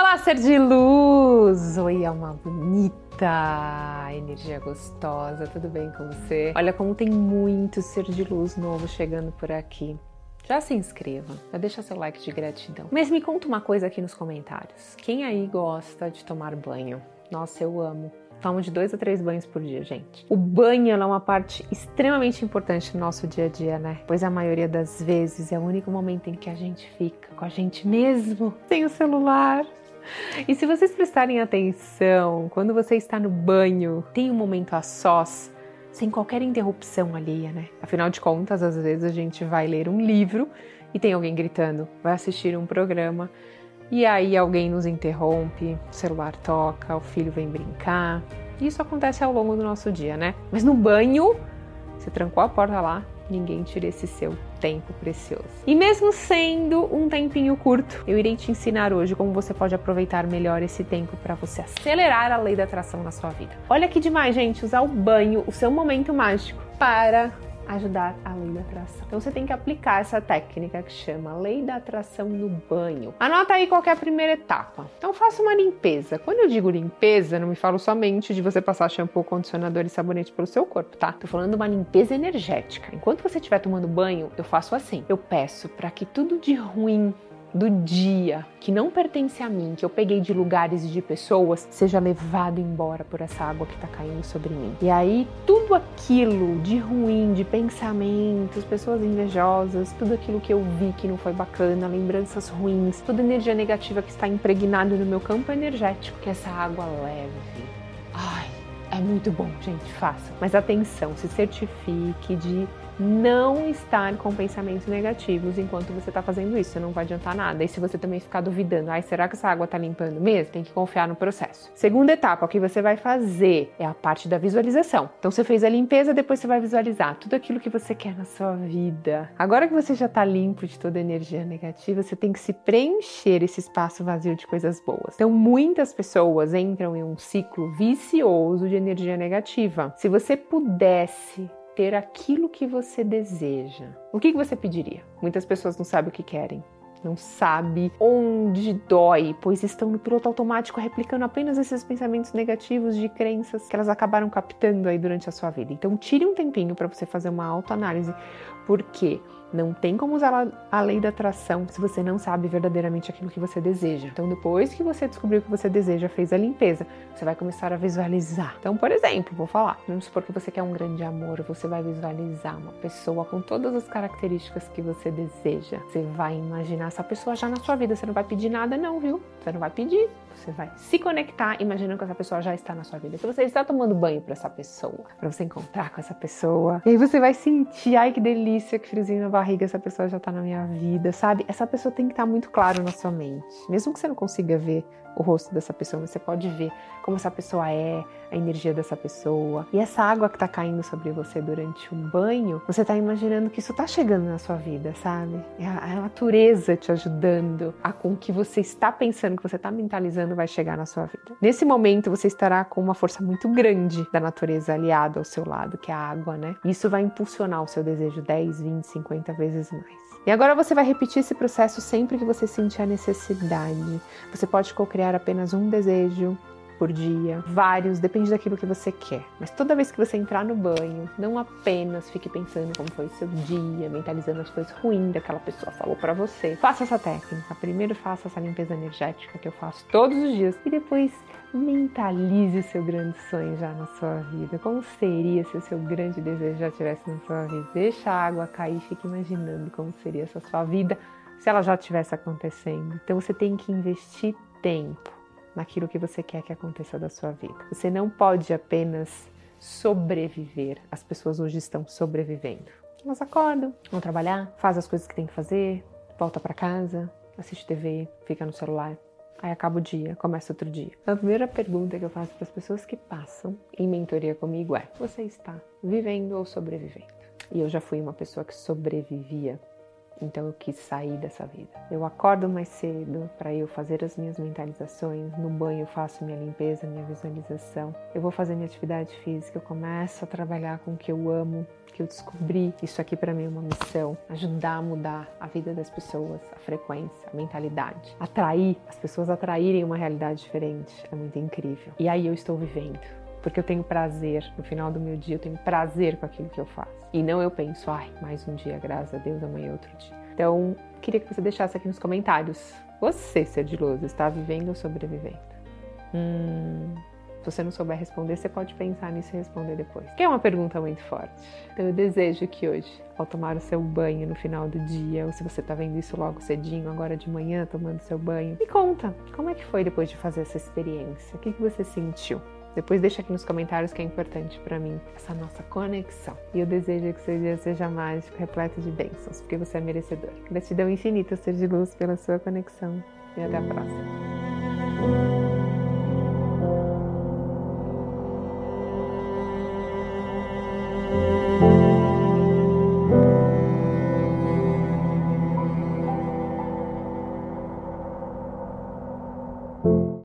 Olá, ser de luz! Oi, alma bonita, energia gostosa, tudo bem com você? Olha como tem muito ser de luz novo chegando por aqui. Já se inscreva, já deixa seu like de gratidão. Mas me conta uma coisa aqui nos comentários. Quem aí gosta de tomar banho? Nossa, eu amo. Tomo de dois a três banhos por dia, gente. O banho é uma parte extremamente importante no nosso dia a dia, né? Pois a maioria das vezes é o único momento em que a gente fica com a gente mesmo, sem o celular. E se vocês prestarem atenção, quando você está no banho, tem um momento a sós, sem qualquer interrupção alheia, né? Afinal de contas, às vezes a gente vai ler um livro e tem alguém gritando, vai assistir um programa e aí alguém nos interrompe, o celular toca, o filho vem brincar. Isso acontece ao longo do nosso dia, né? Mas no banho, você trancou a porta lá, ninguém tira esse seu tempo precioso. E mesmo sendo um tempinho curto, eu irei te ensinar hoje como você pode aproveitar melhor esse tempo para você acelerar a lei da atração na sua vida. Olha que demais, gente, usar o banho, o seu momento mágico, para ajudar a lei da atração. Então você tem que aplicar essa técnica que chama lei da atração no banho. Anota aí qual é a primeira etapa. Então faça uma limpeza. Quando eu digo limpeza, não me falo somente de você passar shampoo, condicionador e sabonete pelo seu corpo, tá? Tô falando de uma limpeza energética. Enquanto você estiver tomando banho, eu faço assim. Eu peço para que tudo de ruim do dia que não pertence a mim, que eu peguei de lugares e de pessoas, seja levado embora por essa água que está caindo sobre mim. E aí tudo aquilo de ruim, de pensamentos, pessoas invejosas, tudo aquilo que eu vi que não foi bacana, lembranças ruins, toda energia negativa que está impregnada no meu campo energético, que essa água leve. Ai, é muito bom, gente, faça. Mas atenção, se certifique de não estar com pensamentos negativos enquanto você está fazendo isso, não vai adiantar nada. E se você também ficar duvidando, ai, será que essa água está limpando mesmo? Tem que confiar no processo. Segunda etapa, o que você vai fazer é a parte da visualização. Então você fez a limpeza, depois você vai visualizar tudo aquilo que você quer na sua vida. Agora que você já está limpo de toda energia negativa, você tem que se preencher esse espaço vazio de coisas boas. Então muitas pessoas entram em um ciclo vicioso de energia negativa. Se você pudesse ter aquilo que você deseja, o que você pediria? Muitas pessoas não sabem o que querem. Não sabe onde dói, pois estão no piloto automático replicando apenas esses pensamentos negativos de crenças que elas acabaram captando aí durante a sua vida. Então, tire um tempinho para você fazer uma autoanálise, porque não tem como usar a lei da atração se você não sabe verdadeiramente aquilo que você deseja. Então, depois que você descobriu o que você deseja, fez a limpeza, você vai começar a visualizar. Então, por exemplo, vou falar, vamos supor que você quer um grande amor, você vai visualizar uma pessoa com todas as características que você deseja. Você vai imaginar essa pessoa já na sua vida. Você não vai pedir nada, não, viu? Você não vai pedir. Você vai se conectar imaginando que essa pessoa já está na sua vida. Que você está tomando banho para essa pessoa, para você encontrar com essa pessoa. E aí você vai sentir, ai que delícia, que friozinho na barriga, essa pessoa já está na minha vida, sabe? Essa pessoa tem que estar muito claro na sua mente. Mesmo que você não consiga ver o rosto dessa pessoa, você pode ver como essa pessoa é, a energia dessa pessoa. E essa água que está caindo sobre você durante um banho, você está imaginando que isso está chegando na sua vida, sabe? É a, natureza te ajudando a com o que você está pensando, que você está mentalizando vai chegar na sua vida. Nesse momento você estará com uma força muito grande da natureza aliada ao seu lado, que é a água, né? Isso vai impulsionar o seu desejo 10, 20, 50 vezes mais. E agora você vai repetir esse processo sempre que você sentir a necessidade. Você pode co-criar apenas um desejo por dia, vários, depende daquilo que você quer. Mas toda vez que você entrar no banho, não apenas fique pensando como foi seu dia, mentalizando as coisas ruins daquela pessoa falou para você. Faça essa técnica. Primeiro faça essa limpeza energética que eu faço todos os dias e depois mentalize o seu grande sonho já na sua vida. Como seria se o seu grande desejo já estivesse na sua vida? Deixa a água cair e fique imaginando como seria essa sua vida se ela já estivesse acontecendo. Então você tem que investir tempo naquilo que você quer que aconteça da sua vida. Você não pode apenas sobreviver. As pessoas hoje estão sobrevivendo. Elas acordam, vão trabalhar, fazem as coisas que tem que fazer, volta para casa, assiste TV, fica no celular, Aí acaba o dia, começa outro dia. A primeira pergunta que eu faço para as pessoas que passam em mentoria comigo é: você está vivendo ou sobrevivendo? E eu já fui uma pessoa que sobrevivia Então eu quis sair dessa vida. Eu acordo mais cedo para eu fazer as minhas mentalizações. No banho eu faço minha limpeza, minha visualização. Eu vou fazer minha atividade física. Eu começo a trabalhar com o que eu amo, que eu descobri. Isso aqui para mim é uma missão. Ajudar a mudar a vida das pessoas, a frequência, a mentalidade. Atrair, as pessoas atraírem uma realidade diferente. É muito incrível. E aí eu estou vivendo porque eu tenho prazer. No final do meu dia, eu tenho prazer com aquilo que eu faço. E não eu penso, ai, mais um dia, graças a Deus, amanhã é outro dia. Então, queria que você deixasse aqui nos comentários. Você, ser de luz, está vivendo ou sobrevivendo? Hum, se você não souber responder, você pode pensar nisso e responder depois. Que é uma pergunta muito forte. Então, eu desejo que hoje, ao tomar o seu banho no final do dia, ou se você está vendo isso logo cedinho, agora de manhã, tomando seu banho, me conta como é que foi depois de fazer essa experiência. O que, que você sentiu? Depois deixa aqui nos comentários que é importante para mim essa nossa conexão. E eu desejo que seu dia seja mágico, repleto de bênçãos, porque você é merecedor. Gratidão infinita, ser de luz, pela sua conexão. E até a próxima.